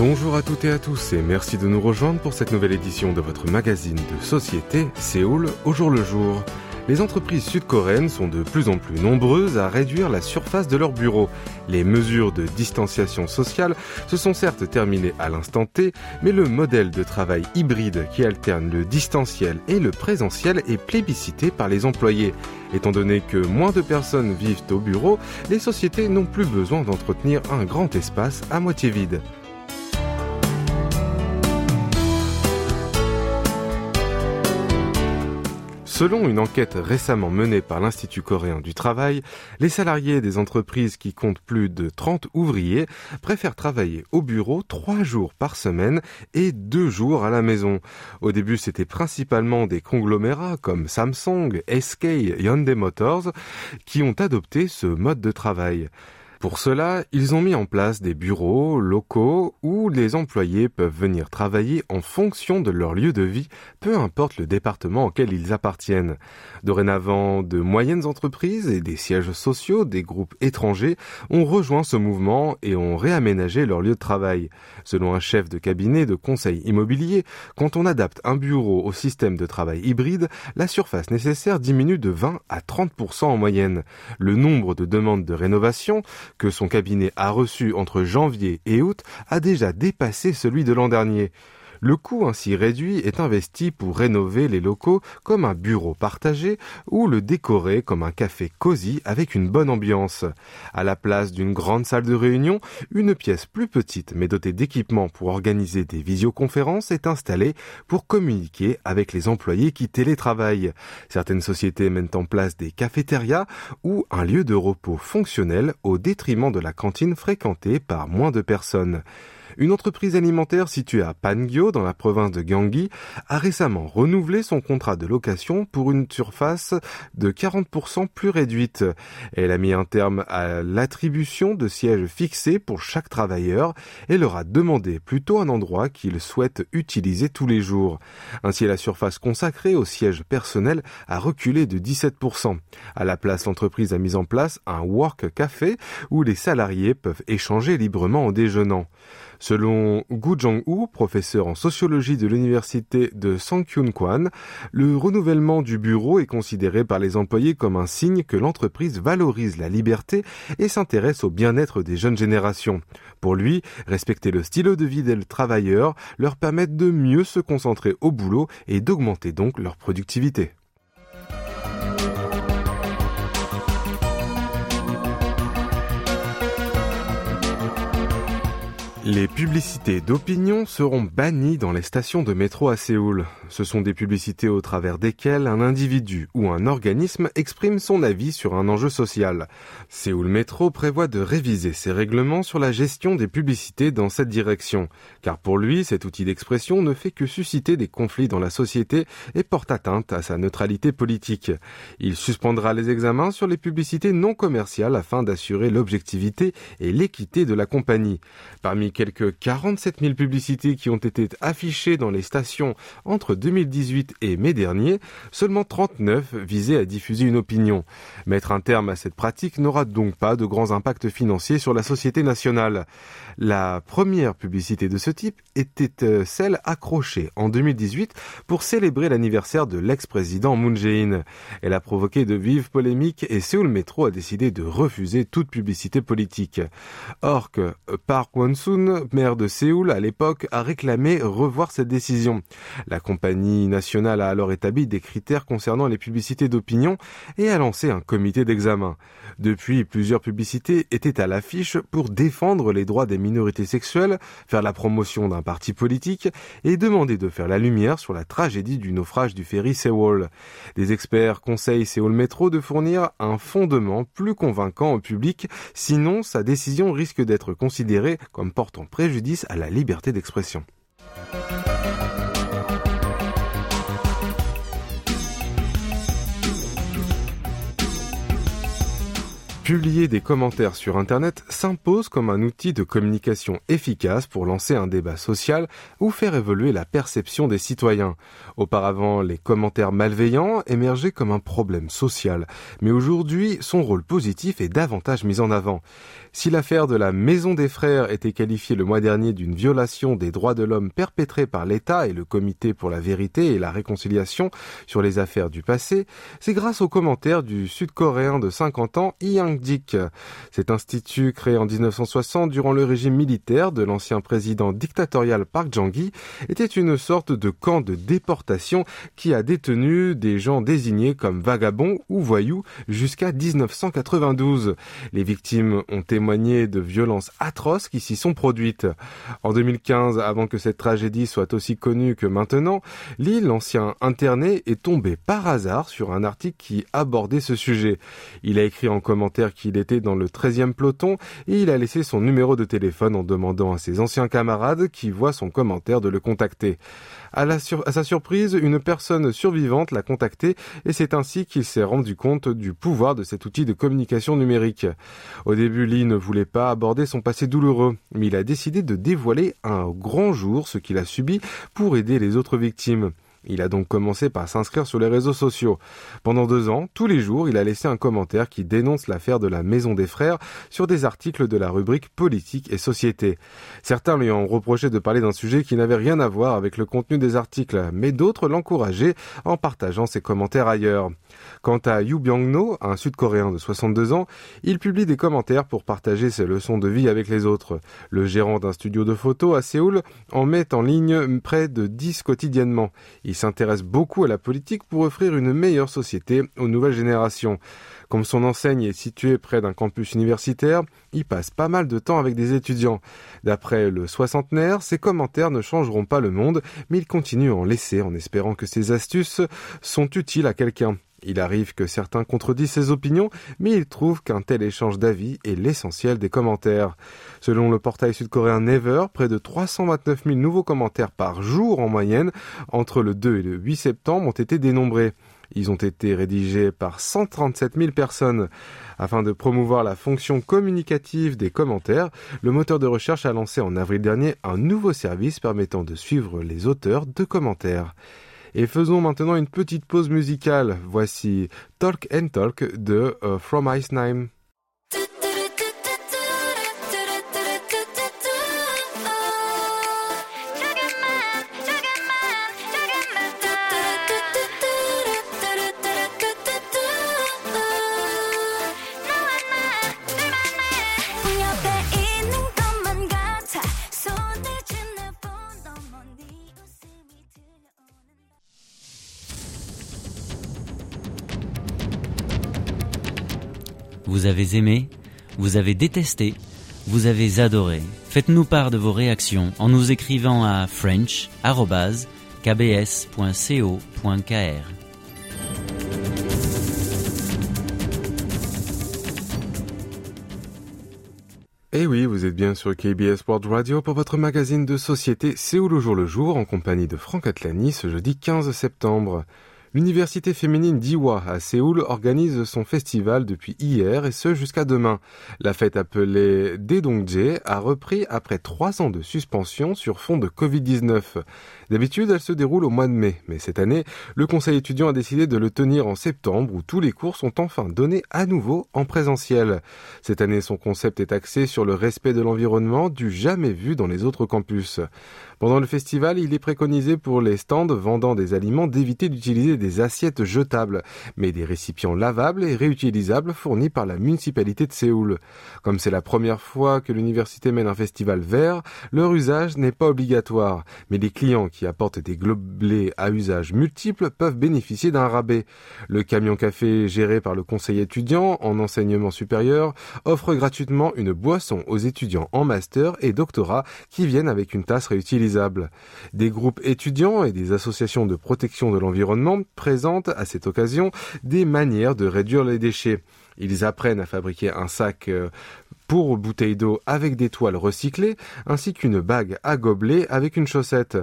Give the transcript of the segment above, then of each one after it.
Bonjour à toutes et à tous et merci de nous rejoindre pour cette nouvelle édition de votre magazine de société Séoul au jour le jour. Les entreprises sud-coréennes sont de plus en plus nombreuses à réduire la surface de leurs bureaux. Les mesures de distanciation sociale se sont certes terminées à l'instant T, mais le modèle de travail hybride qui alterne le distanciel et le présentiel est plébiscité par les employés. Étant donné que moins de personnes vivent au bureau, les sociétés n'ont plus besoin d'entretenir un grand espace à moitié vide. Selon une enquête récemment menée par l'Institut coréen du travail, les salariés des entreprises qui comptent plus de 30 ouvriers préfèrent travailler au bureau trois jours par semaine et deux jours à la maison. Au début, c'était principalement des conglomérats comme Samsung, SK, Hyundai Motors qui ont adopté ce mode de travail. Pour cela, ils ont mis en place des bureaux locaux où les employés peuvent venir travailler en fonction de leur lieu de vie, peu importe le département auquel ils appartiennent. Dorénavant, de moyennes entreprises et des sièges sociaux des groupes étrangers ont rejoint ce mouvement et ont réaménagé leur lieu de travail. Selon un chef de cabinet de conseil immobilier, quand on adapte un bureau au système de travail hybride, la surface nécessaire diminue de 20 à 30% en moyenne. Le nombre de demandes de rénovation que son cabinet a reçu entre janvier et août a déjà dépassé celui de l'an dernier. Le coût ainsi réduit est investi pour rénover les locaux comme un bureau partagé ou le décorer comme un café cosy avec une bonne ambiance. À la place d'une grande salle de réunion, une pièce plus petite mais dotée d'équipements pour organiser des visioconférences est installée pour communiquer avec les employés qui télétravaillent. Certaines sociétés mènent en place des cafétérias ou un lieu de repos fonctionnel au détriment de la cantine fréquentée par moins de personnes. Une entreprise alimentaire située à Pangyo, dans la province de Gyeonggi, a récemment renouvelé son contrat de location pour une surface de 40% plus réduite. Elle a mis un terme à l'attribution de sièges fixés pour chaque travailleur et leur a demandé plutôt un endroit qu'ils souhaitent utiliser tous les jours. Ainsi, la surface consacrée aux sièges personnels a reculé de 17%. À la place, l'entreprise a mis en place un work café où les salariés peuvent échanger librement en déjeunant. Selon Gu Jong-woo, professeur en sociologie de l'université de Sangkyun-kwan, le renouvellement du bureau est considéré par les employés comme un signe que l'entreprise valorise la liberté et s'intéresse au bien-être des jeunes générations. Pour lui, respecter le stylo de vie des travailleurs leur permet de mieux se concentrer au boulot et d'augmenter donc leur productivité. Les publicités d'opinion seront bannies dans les stations de métro à Séoul. Ce sont des publicités au travers desquelles un individu ou un organisme exprime son avis sur un enjeu social. Séoul Métro prévoit de réviser ses règlements sur la gestion des publicités dans cette direction, car pour lui, cet outil d'expression ne fait que susciter des conflits dans la société et porte atteinte à sa neutralité politique. Il suspendra les examens sur les publicités non commerciales afin d'assurer l'objectivité et l'équité de la compagnie. Parmi quelques 47 000 publicités qui ont été affichées dans les stations entre 2018 et mai dernier, seulement 39 visaient à diffuser une opinion. Mettre un terme à cette pratique n'aura donc pas de grands impacts financiers sur la société nationale. La première publicité de ce type était euh, celle accrochée en 2018 pour célébrer l'anniversaire de l'ex-président Moon Jae-in. Elle a provoqué de vives polémiques et Seoul Metro a décidé de refuser toute publicité politique. Or que Park Won-soon maire de Séoul à l'époque, a réclamé revoir cette décision. La compagnie nationale a alors établi des critères concernant les publicités d'opinion et a lancé un comité d'examen. Depuis, plusieurs publicités étaient à l'affiche pour défendre les droits des minorités sexuelles, faire la promotion d'un parti politique et demander de faire la lumière sur la tragédie du naufrage du ferry Sewol. Des experts conseillent Séoul Métro de fournir un fondement plus convaincant au public, sinon sa décision risque d'être considérée comme portant portant préjudice à la liberté d'expression. Publier des commentaires sur Internet s'impose comme un outil de communication efficace pour lancer un débat social ou faire évoluer la perception des citoyens. Auparavant, les commentaires malveillants émergeaient comme un problème social, mais aujourd'hui, son rôle positif est davantage mis en avant. Si l'affaire de la Maison des Frères était qualifiée le mois dernier d'une violation des droits de l'homme perpétrée par l'État et le Comité pour la vérité et la réconciliation sur les affaires du passé, c'est grâce aux commentaires du Sud-Coréen de 50 ans, Yang Dik. Cet institut, créé en 1960 durant le régime militaire de l'ancien président dictatorial Park Jang-gi, était une sorte de camp de déportation qui a détenu des gens désignés comme vagabonds ou voyous jusqu'à 1992. Les victimes ont été témoigner de violences atroces qui s'y sont produites. En 2015, avant que cette tragédie soit aussi connue que maintenant, Lee, l'ancien interné, est tombé par hasard sur un article qui abordait ce sujet. Il a écrit en commentaire qu'il était dans le 13e peloton et il a laissé son numéro de téléphone en demandant à ses anciens camarades qui voient son commentaire de le contacter. À, sa surprise, une personne survivante l'a contacté et c'est ainsi qu'il s'est rendu compte du pouvoir de cet outil de communication numérique. Au début, Lee ne voulait pas aborder son passé douloureux, mais il a décidé de dévoiler un grand jour ce qu'il a subi pour aider les autres victimes. Il a donc commencé par s'inscrire sur les réseaux sociaux. Pendant deux ans, tous les jours, il a laissé un commentaire qui dénonce l'affaire de la Maison des Frères sur des articles de la rubrique politique et société. Certains lui ont reproché de parler d'un sujet qui n'avait rien à voir avec le contenu des articles, mais d'autres l'encourageaient en partageant ses commentaires ailleurs. Quant à Yu Byung-no, un Sud-Coréen de 62 ans, il publie des commentaires pour partager ses leçons de vie avec les autres. Le gérant d'un studio de photos à Séoul en met en ligne près de 10 quotidiennement. S'intéresse beaucoup à la politique pour offrir une meilleure société aux nouvelles générations. Comme son enseigne est située près d'un campus universitaire, il passe pas mal de temps avec des étudiants. D'après le soixantenaire, ses commentaires ne changeront pas le monde, mais il continue à en laisser en espérant que ses astuces sont utiles à quelqu'un. Il arrive que certains contredisent ses opinions, mais il trouve qu'un tel échange d'avis est l'essentiel des commentaires. Selon le portail sud-coréen Never, près de 329 000 nouveaux commentaires par jour en moyenne entre le 2 et le 8 septembre ont été dénombrés. Ils ont été rédigés par 137 000 personnes. Afin de promouvoir la fonction communicative des commentaires, le moteur de recherche a lancé en avril dernier un nouveau service permettant de suivre les auteurs de commentaires. Et faisons maintenant une petite pause musicale. Voici Talk and Talk de uh, From Iceheim. Vous avez aimé, vous avez détesté, vous avez adoré. Faites-nous part de vos réactions en nous écrivant à french.kbs.co.kr. Eh oui, vous êtes bien sur KBS World Radio pour votre magazine de société Séoul au jour le jour en compagnie de Franck Atlani ce jeudi 15 septembre. L'université féminine d'Iwa à Séoul organise son festival depuis hier et ce jusqu'à demain. La fête appelée Dedongje a repris après trois ans de suspension sur fond de Covid-19. D'habitude, elle se déroule au mois de mai, mais cette année, le conseil étudiant a décidé de le tenir en septembre où tous les cours sont enfin donnés à nouveau en présentiel. Cette année, son concept est axé sur le respect de l'environnement du jamais vu dans les autres campus. Pendant le festival, il est préconisé pour les stands vendant des aliments d'éviter d'utiliser des assiettes jetables, mais des récipients lavables et réutilisables fournis par la municipalité de Séoul. Comme c'est la première fois que l'université mène un festival vert, leur usage n'est pas obligatoire, mais les clients apportent des globelets à usage multiple peuvent bénéficier d'un rabais. Le camion café géré par le conseil étudiant en enseignement supérieur offre gratuitement une boisson aux étudiants en master et doctorat qui viennent avec une tasse réutilisable. Des groupes étudiants et des associations de protection de l'environnement présentent à cette occasion des manières de réduire les déchets. Ils apprennent à fabriquer un sac euh, pour bouteilles d'eau avec des toiles recyclées, ainsi qu'une bague à gobelet avec une chaussette.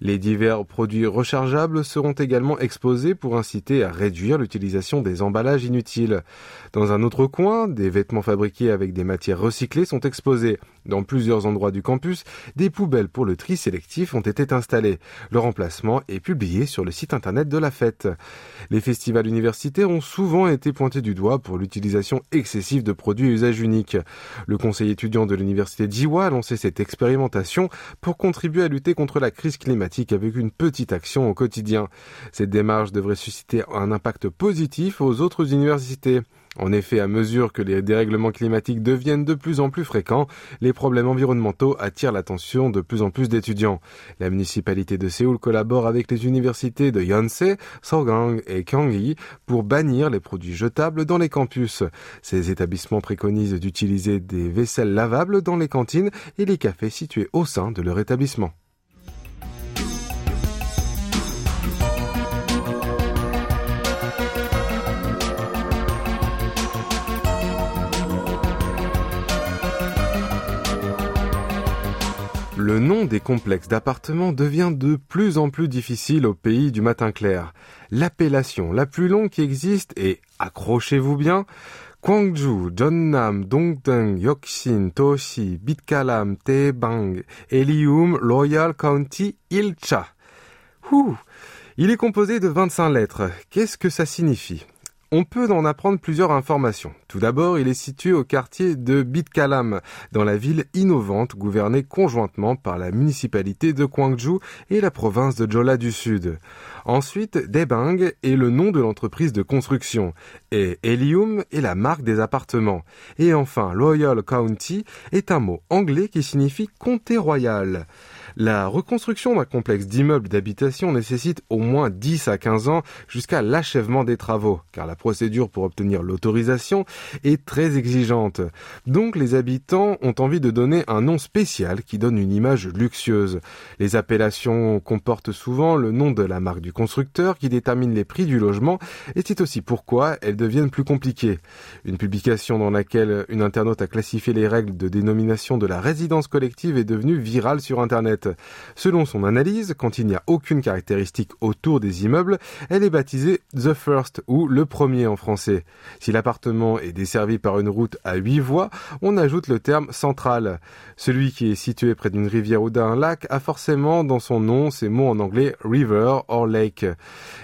Les divers produits rechargeables seront également exposés pour inciter à réduire l'utilisation des emballages inutiles. Dans un autre coin, des vêtements fabriqués avec des matières recyclées sont exposés. Dans plusieurs endroits du campus, des poubelles pour le tri sélectif ont été installées. Le remplacement est publié sur le site internet de la fête. Les festivals universitaires ont souvent été pointés du doigt pour l'utilisation excessive de produits à usage unique. Le conseil étudiant de l'université d'Iwa a lancé cette expérimentation pour contribuer à lutter contre la crise climatique avec une petite action au quotidien. Cette démarche devrait susciter un impact positif aux autres universités. En effet, à mesure que les dérèglements climatiques deviennent de plus en plus fréquents, les problèmes environnementaux attirent l'attention de plus en plus d'étudiants. La municipalité de Séoul collabore avec les universités de Yonsei, Sogang et Gyeonggi pour bannir les produits jetables dans les campus. Ces établissements préconisent d'utiliser des vaisselles lavables dans les cantines et les cafés situés au sein de leur établissement. Le nom des complexes d'appartements devient de plus en plus difficile au pays du matin clair. L'appellation la plus longue qui existe est, accrochez-vous bien, Gwangju, Jeonnam, Dongdaeng, Yokshin, Toshi, Bitkalam, Taebang, Elium, Royal County, Ilcha. Ouh. Il est composé de 25 lettres. Qu'est-ce que ça signifie? On peut en apprendre plusieurs informations. Tout d'abord, il est situé au quartier de Bitkalam, dans la ville innovante gouvernée conjointement par la municipalité de Gwangju et la province de Jola du Sud. Ensuite, Debang est le nom de l'entreprise de construction et Helium est la marque des appartements. Et enfin, Loyal County est un mot anglais qui signifie comté royal. La reconstruction d'un complexe d'immeubles d'habitation nécessite au moins 10 à 15 ans jusqu'à l'achèvement des travaux, car la procédure pour obtenir l'autorisation est très exigeante. Donc les habitants ont envie de donner un nom spécial qui donne une image luxueuse. Les appellations comportent souvent le nom de la marque du constructeur qui détermine les prix du logement et c'est aussi pourquoi elles deviennent plus compliquées. Une publication dans laquelle une internaute a classifié les règles de dénomination de la résidence collective est devenue virale sur Internet. Selon son analyse, quand il n'y a aucune caractéristique autour des immeubles, elle est baptisée The First ou le premier en français. Si l'appartement est desservi par une route à huit voies, on ajoute le terme central. Celui qui est situé près d'une rivière ou d'un lac a forcément dans son nom ces mots en anglais river or lake.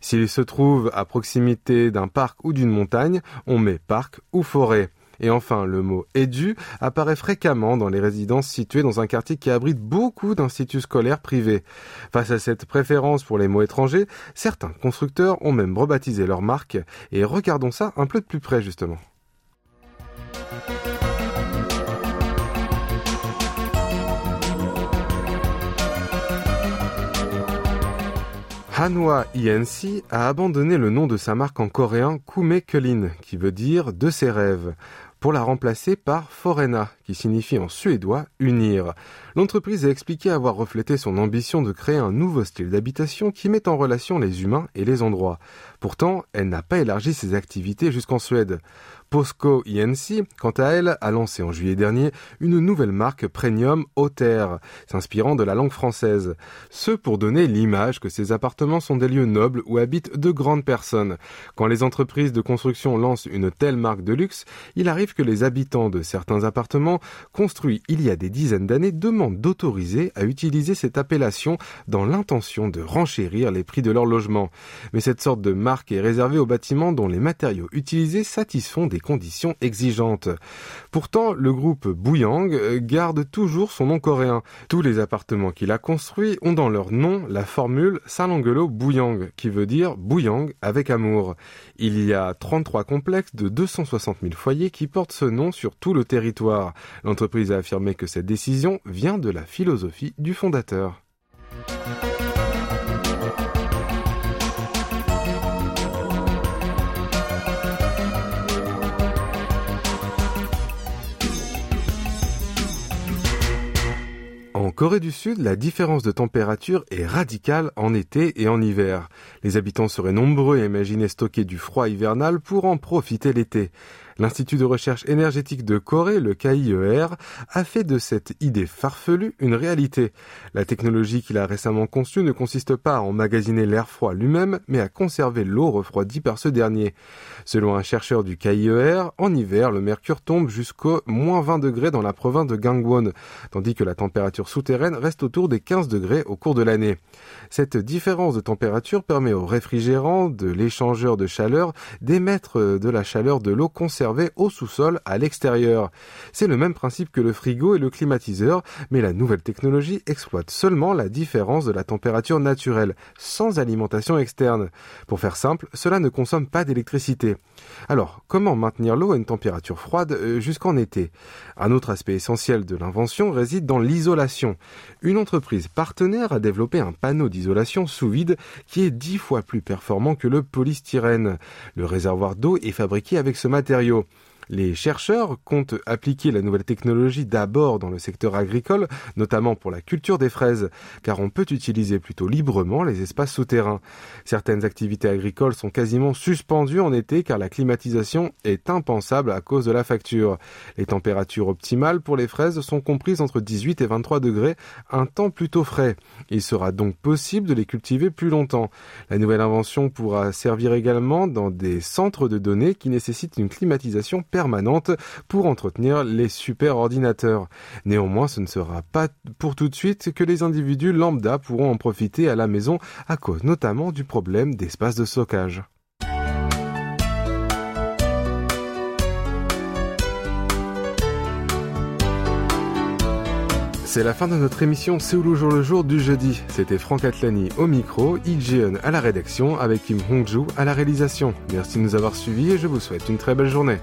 S'il se trouve à proximité d'un parc ou d'une montagne, on met parc ou forêt. Et enfin, le mot édu apparaît fréquemment dans les résidences situées dans un quartier qui abrite beaucoup d'instituts scolaires privés. Face à cette préférence pour les mots étrangers, certains constructeurs ont même rebaptisé leur marque, et regardons ça un peu de plus près justement. Hanwha INC a abandonné le nom de sa marque en coréen Kume Kulin, qui veut dire de ses rêves pour la remplacer par Forena, qui signifie en suédois unir. L'entreprise a expliqué avoir reflété son ambition de créer un nouveau style d'habitation qui met en relation les humains et les endroits. Pourtant, elle n'a pas élargi ses activités jusqu'en Suède. POSCO INC, quant à elle, a lancé en juillet dernier une nouvelle marque premium Auter, s'inspirant de la langue française. Ce pour donner l'image que ces appartements sont des lieux nobles où habitent de grandes personnes. Quand les entreprises de construction lancent une telle marque de luxe, il arrive que les habitants de certains appartements construits il y a des dizaines d'années demandent d'autoriser à utiliser cette appellation dans l'intention de renchérir les prix de leur logement. Mais cette sorte de marque est réservée aux bâtiments dont les matériaux utilisés satisfont des conditions exigeantes. Pourtant, le groupe Bouyang euh, garde toujours son nom coréen. Tous les appartements qu'il a construits ont dans leur nom la formule Salangelo Bouyang, qui veut dire Bouyang avec amour. Il y a 33 complexes de 260 000 foyers qui portent ce nom sur tout le territoire. L'entreprise a affirmé que cette décision vient de la philosophie du fondateur. Corée du Sud, la différence de température est radicale en été et en hiver. Les habitants seraient nombreux à imaginer stocker du froid hivernal pour en profiter l'été. L'Institut de recherche énergétique de Corée, le KIER, a fait de cette idée farfelue une réalité. La technologie qu'il a récemment conçue ne consiste pas à emmagasiner l'air froid lui-même, mais à conserver l'eau refroidie par ce dernier. Selon un chercheur du KIER, en hiver, le mercure tombe jusqu'au moins 20 degrés dans la province de Gangwon, tandis que la température souterraine reste autour des 15 degrés au cours de l'année. Cette différence de température permet au réfrigérant de l'échangeur de chaleur d'émettre de la chaleur de l'eau conservée au sous-sol à l'extérieur. C'est le même principe que le frigo et le climatiseur, mais la nouvelle technologie exploite seulement la différence de la température naturelle, sans alimentation externe. Pour faire simple, cela ne consomme pas d'électricité. Alors, comment maintenir l'eau à une température froide euh, jusqu'en été? Un autre aspect essentiel de l'invention réside dans l'isolation. Une entreprise partenaire a développé un panneau d'isolation sous vide qui est dix fois plus performant que le polystyrène. Le réservoir d'eau est fabriqué avec ce matériau. apoio Les chercheurs comptent appliquer la nouvelle technologie d'abord dans le secteur agricole, notamment pour la culture des fraises, car on peut utiliser plutôt librement les espaces souterrains. Certaines activités agricoles sont quasiment suspendues en été car la climatisation est impensable à cause de la facture. Les températures optimales pour les fraises sont comprises entre 18 et 23 degrés, un temps plutôt frais. Il sera donc possible de les cultiver plus longtemps. La nouvelle invention pourra servir également dans des centres de données qui nécessitent une climatisation permanente pour entretenir les super ordinateurs. Néanmoins, ce ne sera pas pour tout de suite que les individus lambda pourront en profiter à la maison à cause notamment du problème d'espace de stockage. C'est la fin de notre émission Séoul au jour le jour du jeudi. C'était Franck Atlani au micro, Jeon à la rédaction avec Kim Hongju à la réalisation. Merci de nous avoir suivis et je vous souhaite une très belle journée.